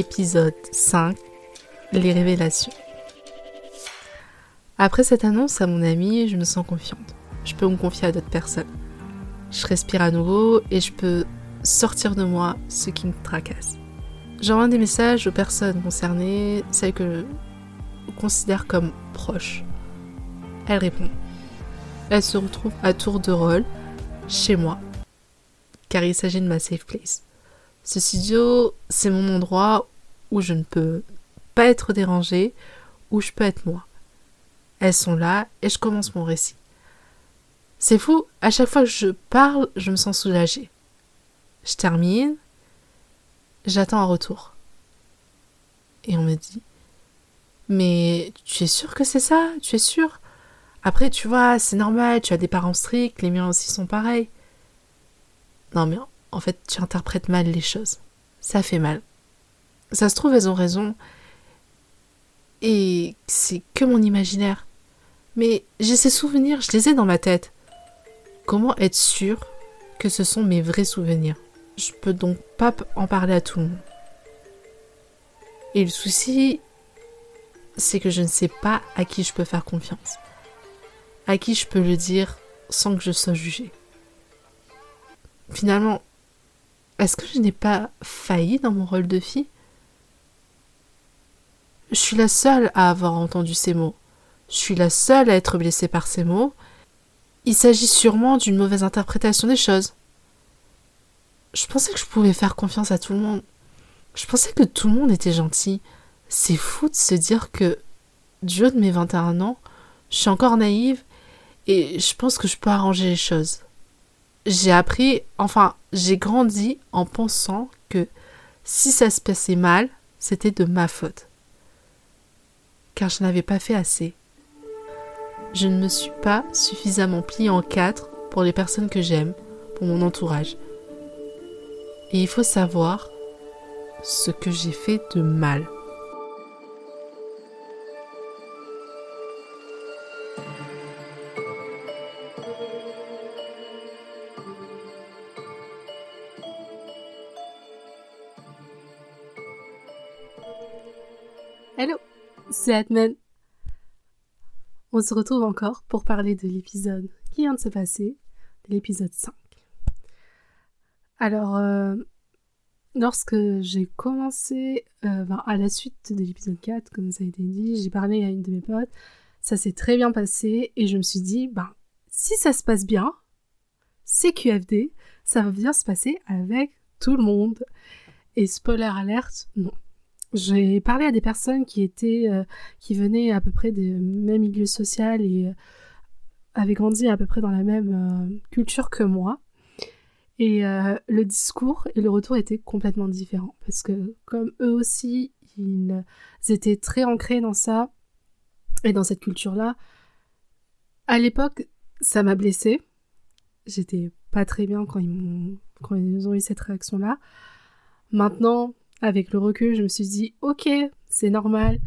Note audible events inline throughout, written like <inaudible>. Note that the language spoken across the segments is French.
épisode 5, les révélations. Après cette annonce à mon ami, je me sens confiante. Je peux me confier à d'autres personnes. Je respire à nouveau et je peux sortir de moi ce qui me tracasse. J'envoie des messages aux personnes concernées, celles que je considère comme proches. Elles répondent. Elles se retrouvent à tour de rôle chez moi, car il s'agit de ma safe place. Ce studio, c'est mon endroit où je ne peux pas être dérangée, où je peux être moi. Elles sont là et je commence mon récit. C'est fou, à chaque fois que je parle, je me sens soulagée. Je termine, j'attends un retour. Et on me dit Mais tu es sûr que c'est ça? Tu es sûr Après, tu vois, c'est normal, tu as des parents stricts, les miens aussi sont pareils. Non, mais en fait, tu interprètes mal les choses. Ça fait mal. Ça se trouve, elles ont raison. Et c'est que mon imaginaire. Mais j'ai ces souvenirs, je les ai dans ma tête. Comment être sûr que ce sont mes vrais souvenirs? Je peux donc pas en parler à tout le monde. Et le souci, c'est que je ne sais pas à qui je peux faire confiance. À qui je peux le dire sans que je sois jugée. Finalement, est-ce que je n'ai pas failli dans mon rôle de fille? Je suis la seule à avoir entendu ces mots. Je suis la seule à être blessée par ces mots. Il s'agit sûrement d'une mauvaise interprétation des choses. Je pensais que je pouvais faire confiance à tout le monde. Je pensais que tout le monde était gentil. C'est fou de se dire que, du haut de mes 21 ans, je suis encore naïve et je pense que je peux arranger les choses. J'ai appris, enfin, j'ai grandi en pensant que si ça se passait mal, c'était de ma faute. Car je n'avais pas fait assez. Je ne me suis pas suffisamment pliée en quatre pour les personnes que j'aime, pour mon entourage. Et il faut savoir ce que j'ai fait de mal. Hello, c'est Atman. On se retrouve encore pour parler de l'épisode qui vient de se passer, de l'épisode 5. Alors, euh, lorsque j'ai commencé, euh, ben, à la suite de l'épisode 4, comme ça a été dit, j'ai parlé à une de mes potes, ça s'est très bien passé et je me suis dit, ben, si ça se passe bien, c'est QFD, ça va bien se passer avec tout le monde. Et spoiler alerte, non. J'ai parlé à des personnes qui étaient, euh, qui venaient à peu près des mêmes milieux sociaux et euh, avaient grandi à peu près dans la même euh, culture que moi. Et le discours et le retour étaient complètement différents parce que comme eux aussi, ils étaient très ancrés dans ça et dans cette culture-là. À l'époque, ça m'a blessée. J'étais pas très bien quand ils quand ils ont eu cette réaction-là. Maintenant, avec le recul, je me suis dit, ok, c'est normal.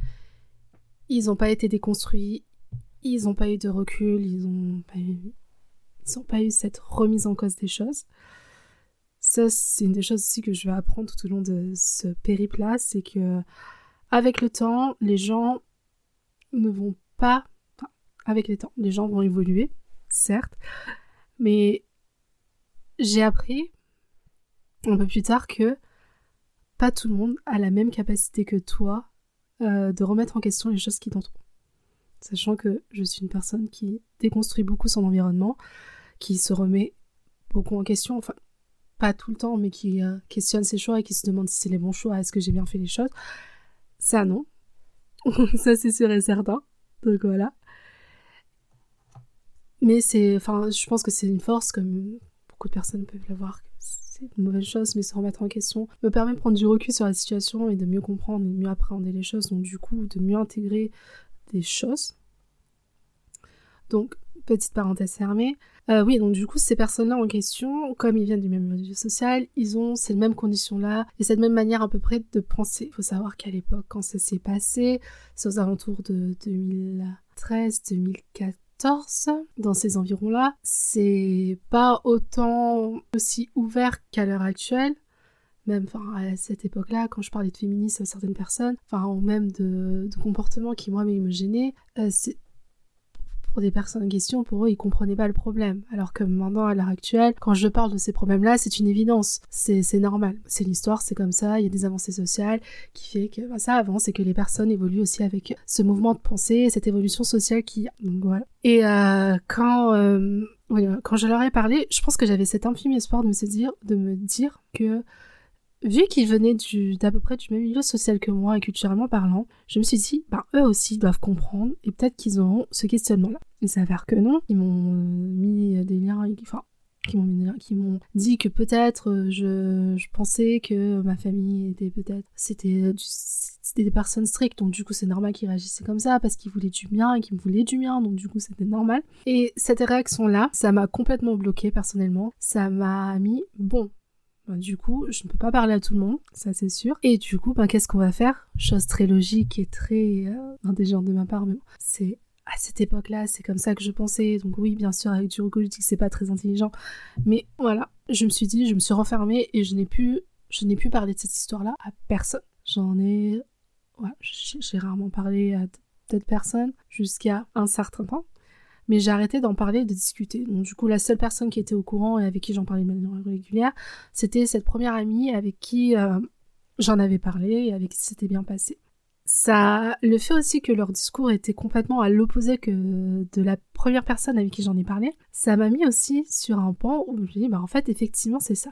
Ils n'ont pas été déconstruits. Ils n'ont pas eu de recul. Ils n'ont pas eu... Cette remise en cause des choses. Ça, c'est une des choses aussi que je vais apprendre tout au long de ce périple-là, c'est que avec le temps, les gens ne vont pas, enfin, avec le temps, les gens vont évoluer, certes, mais j'ai appris un peu plus tard que pas tout le monde a la même capacité que toi euh, de remettre en question les choses qui t'entourent. Sachant que je suis une personne qui déconstruit beaucoup son environnement, qui se remet beaucoup en question, enfin pas tout le temps, mais qui euh, questionne ses choix et qui se demande si c'est les bons choix, est-ce que j'ai bien fait les choses. Ça non. <laughs> ça c'est sûr et certain. Donc voilà. Mais c'est, enfin, je pense que c'est une force comme beaucoup de personnes peuvent l'avoir. C'est une mauvaise chose, mais se remettre en question me permet de prendre du recul sur la situation et de mieux comprendre et de mieux appréhender les choses, donc du coup de mieux intégrer des choses. Donc, petite parenthèse fermée. Euh, oui, donc du coup, ces personnes-là en question, comme ils viennent du même milieu social, ils ont ces mêmes conditions-là et cette même manière à peu près de penser. Il faut savoir qu'à l'époque, quand ça s'est passé, c'est aux alentours de 2013-2014, dans ces environs-là, c'est pas autant aussi ouvert qu'à l'heure actuelle. même à cette époque-là, quand je parlais de féminisme à certaines personnes, enfin, ou même de, comportements qui, moi, me gênaient, euh, pour des personnes en question, pour eux, ils comprenaient pas le problème. Alors que maintenant, à l'heure actuelle, quand je parle de ces problèmes-là, c'est une évidence. C'est normal. C'est l'histoire, c'est comme ça. Il y a des avancées sociales qui fait que bah, ça avance et que les personnes évoluent aussi avec ce mouvement de pensée, cette évolution sociale qui. Donc voilà. Et euh, quand euh, quand je leur ai parlé, je pense que j'avais cet infime espoir de me dire, de me dire que vu qu'ils venaient d'à peu près du même milieu social que moi et culturellement parlant, je me suis dit, ben eux aussi doivent comprendre et peut-être qu'ils auront ce questionnement-là. Il s'avère que non, ils m'ont mis des liens, enfin, qui m'ont dit que peut-être euh, je, je, pensais que ma famille était peut-être c'était c'était des personnes strictes donc du coup c'est normal qu'ils réagissaient comme ça parce qu'ils voulaient du bien et qu'ils me voulaient du bien donc du coup c'était normal et cette réaction là ça m'a complètement bloqué personnellement ça m'a mis bon ben, du coup, je ne peux pas parler à tout le monde, ça c'est sûr. Et du coup, ben, qu'est-ce qu'on va faire? Chose très logique et très euh, intelligente de ma part, mais bon, c'est à cette époque-là, c'est comme ça que je pensais. Donc oui, bien sûr, avec du recul, je dis que c'est pas très intelligent. Mais voilà, je me suis dit, je me suis renfermée et je n'ai pu, je n'ai pu parler de cette histoire-là à personne. J'en ai, j'ai rarement parlé à d'autres personnes jusqu'à un certain temps mais j'ai arrêté d'en parler et de discuter. Donc du coup, la seule personne qui était au courant et avec qui j'en parlais de manière régulière, c'était cette première amie avec qui euh, j'en avais parlé et avec qui c'était bien passé. Ça, le fait aussi que leur discours était complètement à l'opposé que de la première personne avec qui j'en ai parlé, ça m'a mis aussi sur un pan où je me suis bah en fait, effectivement, c'est ça.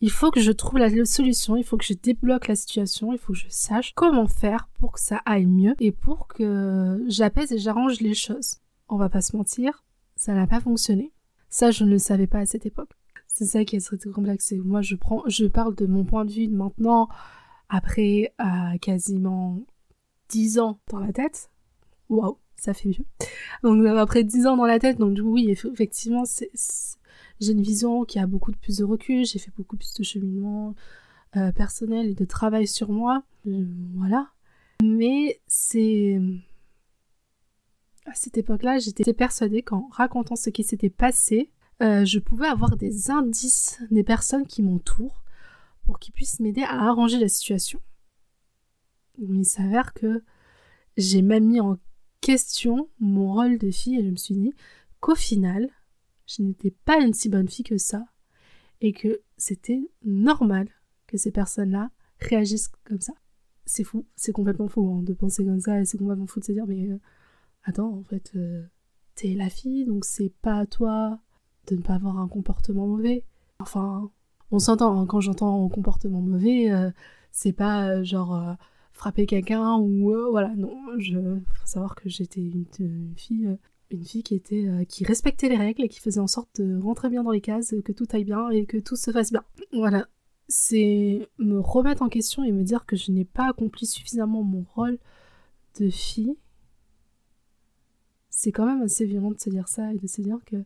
Il faut que je trouve la solution, il faut que je débloque la situation, il faut que je sache comment faire pour que ça aille mieux et pour que j'apaise et j'arrange les choses on va pas se mentir, ça n'a pas fonctionné. Ça, je ne le savais pas à cette époque. C'est ça qui est très complexe. Moi, je parle de mon point de vue maintenant, après quasiment 10 ans dans la tête. Waouh, ça fait mieux. Donc après 10 ans dans la tête, donc oui, effectivement, j'ai une vision qui a beaucoup plus de recul. J'ai fait beaucoup plus de cheminement euh, personnel et de travail sur moi. Euh, voilà. Mais c'est à cette époque-là, j'étais persuadée qu'en racontant ce qui s'était passé, euh, je pouvais avoir des indices des personnes qui m'entourent pour qu'ils puissent m'aider à arranger la situation. Il s'avère que j'ai même mis en question mon rôle de fille et je me suis dit qu'au final, je n'étais pas une si bonne fille que ça et que c'était normal que ces personnes-là réagissent comme ça. C'est fou, c'est complètement fou hein, de penser comme ça et c'est complètement fou de se dire mais euh, attends, en fait, euh, t'es la fille, donc c'est pas à toi de ne pas avoir un comportement mauvais. Enfin, on s'entend, hein, quand j'entends comportement mauvais, euh, c'est pas euh, genre frapper quelqu'un ou voilà, non, je faut savoir que j'étais une, fille une fille qui était qui respectait les règles et qui faisait en sorte de rentrer bien dans les cases, que tout aille bien et que tout se fasse bien. Voilà. C'est me remettre en question et me dire que je n'ai pas accompli suffisamment mon rôle de fille c'est quand même assez violent de se dire ça et de se dire que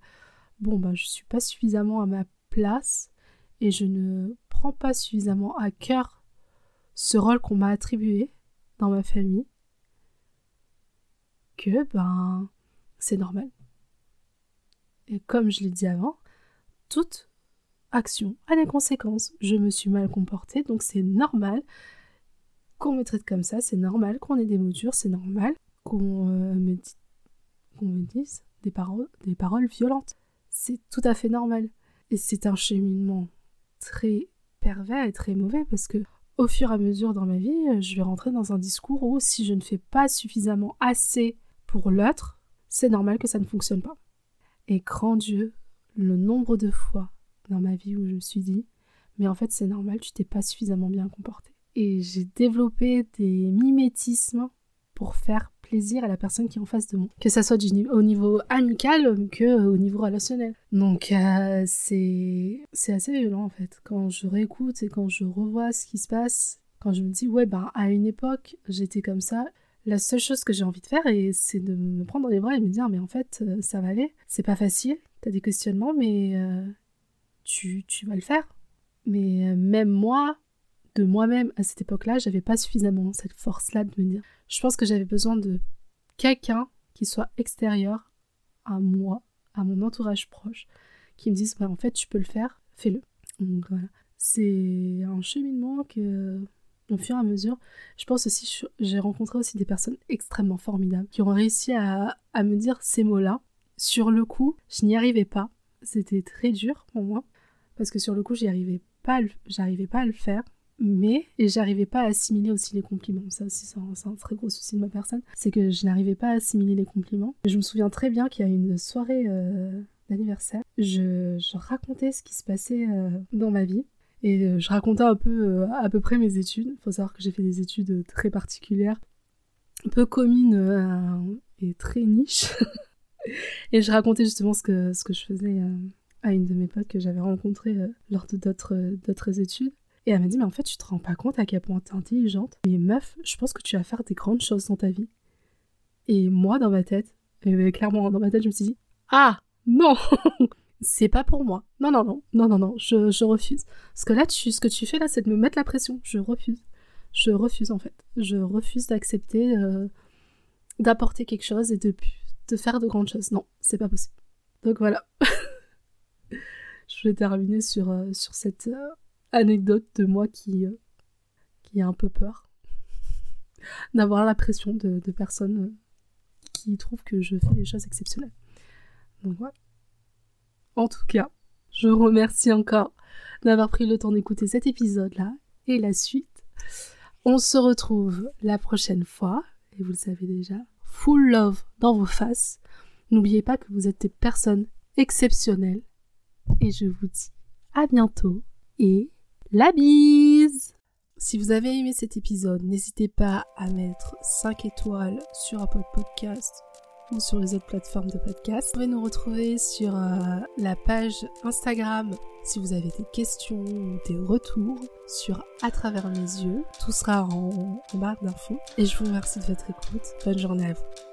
bon bah je suis pas suffisamment à ma place et je ne prends pas suffisamment à cœur ce rôle qu'on m'a attribué dans ma famille que ben c'est normal. Et comme je l'ai dit avant, toute action a des conséquences. Je me suis mal comportée, donc c'est normal qu'on me traite comme ça, c'est normal qu'on ait des moutures, c'est normal qu'on euh, me dise me des paroles, des paroles violentes. C'est tout à fait normal. Et c'est un cheminement très pervers et très mauvais parce que au fur et à mesure dans ma vie, je vais rentrer dans un discours où si je ne fais pas suffisamment assez pour l'autre, c'est normal que ça ne fonctionne pas. Et grand Dieu, le nombre de fois dans ma vie où je me suis dit, mais en fait c'est normal, tu t'es pas suffisamment bien comporté. Et j'ai développé des mimétismes pour faire plaisir à la personne qui est en face de moi. Que ça soit du, au niveau amical que euh, au niveau relationnel. Donc euh, c'est c'est assez violent en fait. Quand je réécoute et quand je revois ce qui se passe, quand je me dis ouais ben à une époque j'étais comme ça, la seule chose que j'ai envie de faire c'est de me prendre les bras et me dire mais en fait euh, ça va aller, c'est pas facile, t'as des questionnements mais tu, tu vas le faire. Mais même moi, de moi-même à cette époque-là, j'avais pas suffisamment cette force-là de me dire. Je pense que j'avais besoin de quelqu'un qui soit extérieur à moi, à mon entourage proche, qui me dise bah, en fait tu peux le faire, fais-le. Donc voilà. c'est un cheminement que, au fur et à mesure, je pense aussi, j'ai rencontré aussi des personnes extrêmement formidables qui ont réussi à, à me dire ces mots-là. Sur le coup, je n'y arrivais pas. C'était très dur pour moi parce que sur le coup, j'y arrivais pas, j'arrivais pas à le faire mais j'arrivais pas à assimiler aussi les compliments. Ça aussi, c'est un, très gros souci de ma personne, c'est que je n'arrivais pas à assimiler les compliments. Je me souviens très bien qu'il y a une soirée euh, d'anniversaire, je, racontais ce qui se passait euh, dans ma vie. Et euh, je racontais un peu à peu près mes études. Il faut savoir que j'ai fait des études très particulières, peu communes et très niches. <laughs> et je racontais justement ce que, ce que je faisais à une de mes potes que j'avais rencontrée lors de d'autres études. Et elle m'a dit, mais en fait, tu te rends pas compte à quel point t'es intelligente. Mais meuf, je pense que tu vas faire des grandes choses dans ta vie. Et moi, dans ma tête, et clairement, dans ma tête, je me suis dit, ah, non <laughs> C'est pas pour moi. Non, non, non, non, non, non, je, je refuse. Parce que là, tu, ce que tu fais là, c'est de me mettre la pression. Je refuse. Je refuse, en fait. Je refuse d'accepter euh, d'apporter quelque chose et de, de faire de grandes choses. Non, c'est pas possible. Donc voilà. <laughs> je voulais terminer sur, euh, sur cette... Anecdote de moi qui, euh, qui a un peu peur <laughs> d'avoir la pression de, personnes euh, qui trouvent que je fais des choses exceptionnelles. Donc voilà. En tout cas, je remercie encore d'avoir pris le temps d'écouter cet épisode-là et la suite. On se retrouve la prochaine fois, et vous le savez déjà, full love dans vos faces. N'oubliez pas que vous êtes des personnes exceptionnelles. Et je vous dis à bientôt et la bise Si vous avez aimé cet épisode, n'hésitez pas à mettre 5 étoiles sur Apple Podcast ou sur les autres plateformes de podcast. Vous pouvez nous retrouver sur euh, la page Instagram si vous avez des questions ou des retours sur À travers mes yeux. Tout sera en, en barre d'infos. Et je vous remercie de votre écoute. Bonne journée à vous.